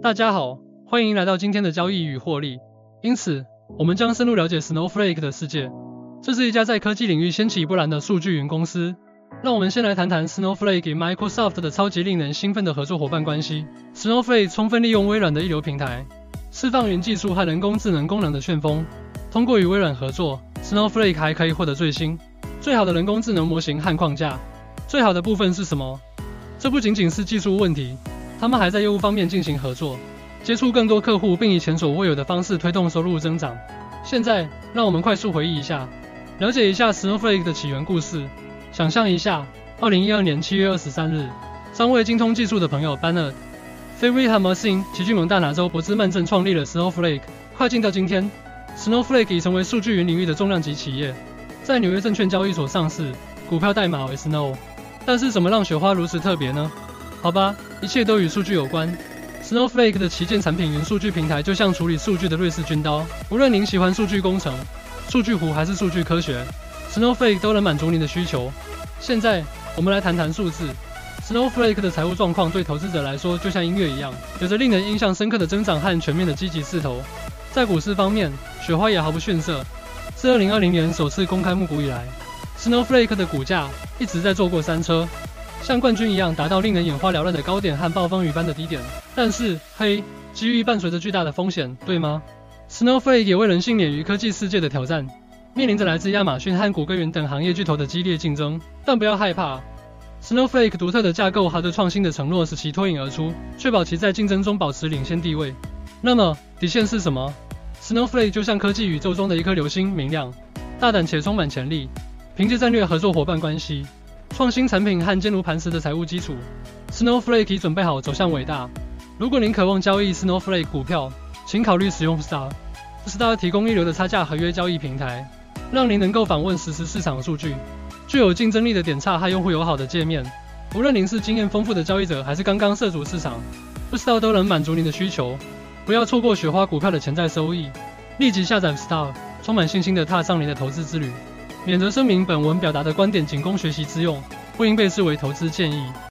大家好，欢迎来到今天的交易与获利。因此，我们将深入了解 Snowflake 的世界。这是一家在科技领域掀起波澜的数据云公司。让我们先来谈谈 Snowflake 与 Microsoft 的超级令人兴奋的合作伙伴关系。Snowflake 充分利用微软的一流平台，释放云技术和人工智能功能的旋风。通过与微软合作，Snowflake 还可以获得最新、最好的人工智能模型和框架。最好的部分是什么？这不仅仅是技术问题，他们还在业务方面进行合作，接触更多客户，并以前所未有的方式推动收入增长。现在，让我们快速回忆一下，了解一下 Snowflake 的起源故事。想象一下，二零一二年七月二十三日，三位精通技术的朋友 Bernard、f a v r y 和 Marcin 齐聚蒙大拿州伯兹曼镇，创立了 Snowflake。快进到今天，Snowflake 已成为数据云领域的重量级企业，在纽约证券交易所上市，股票代码为 Snow。但是怎么让雪花如此特别呢？好吧，一切都与数据有关。Snowflake 的旗舰产品云数据平台就像处理数据的瑞士军刀，无论您喜欢数据工程、数据湖还是数据科学，Snowflake 都能满足您的需求。现在我们来谈谈数字。Snowflake 的财务状况对投资者来说就像音乐一样，有着令人印象深刻的增长和全面的积极势头。在股市方面，雪花也毫不逊色。自2020年首次公开募股以来，Snowflake 的股价一直在坐过山车，像冠军一样达到令人眼花缭乱的高点和暴风雨般的低点。但是，嘿，机遇伴随着巨大的风险，对吗？Snowflake 也为人性免于科技世界的挑战，面临着来自亚马逊和谷歌云等行业巨头的激烈竞争。但不要害怕，Snowflake 独特的架构和对创新的承诺使其脱颖而出，确保其在竞争中保持领先地位。那么，底线是什么？Snowflake 就像科技宇宙中的一颗流星，明亮、大胆且充满潜力。凭借战略合作伙伴关系、创新产品和坚如磐石的财务基础，Snowflake 已准备好走向伟大。如果您渴望交易 Snowflake 股票，请考虑使用 Star。Star 提供一流的差价合约交易平台，让您能够访问实时市场数据，具有竞争力的点差和用户友好的界面。无论您是经验丰富的交易者，还是刚刚涉足市场，Star 都能满足您的需求。不要错过雪花股票的潜在收益，立即下载 Star，充满信心的踏上您的投资之旅。免责声明：本文表达的观点仅供学习之用，不应被视为投资建议。